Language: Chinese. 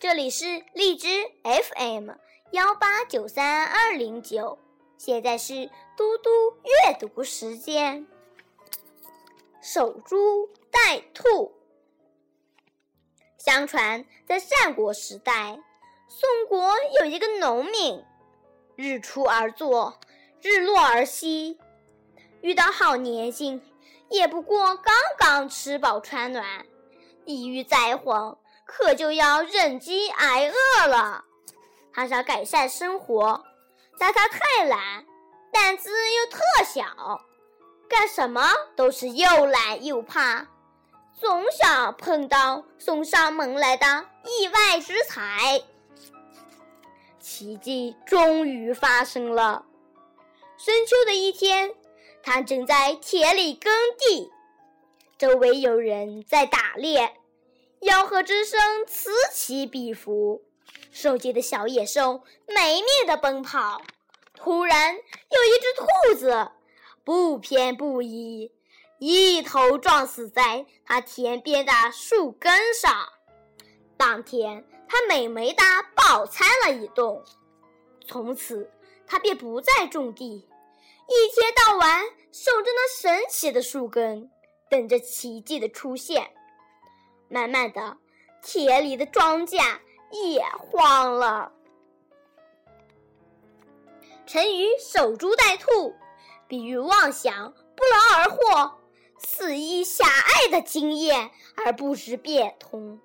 这里是荔枝 FM 幺八九三二零九，现在是嘟嘟阅读时间。守株待兔。相传，在战国时代，宋国有一个农民，日出而作，日落而息，遇到好年景，也不过刚刚吃饱穿暖，一遇灾荒。可就要忍饥挨饿了。他想改善生活，但他太懒，胆子又特小，干什么都是又懒又怕，总想碰到送上门来的意外之财。奇迹终于发生了。深秋的一天，他正在田里耕地，周围有人在打猎。吆喝之声此起彼伏，受惊的小野兽没命的奔跑。突然，有一只兔子不偏不倚，一头撞死在他田边的树根上。当天，他美美的饱餐了一顿。从此，他便不再种地，一天到晚守着那神奇的树根，等着奇迹的出现。慢慢的，田里的庄稼也荒了。成语“守株待兔”，比喻妄想不劳而获，肆意狭隘的经验而不知变通。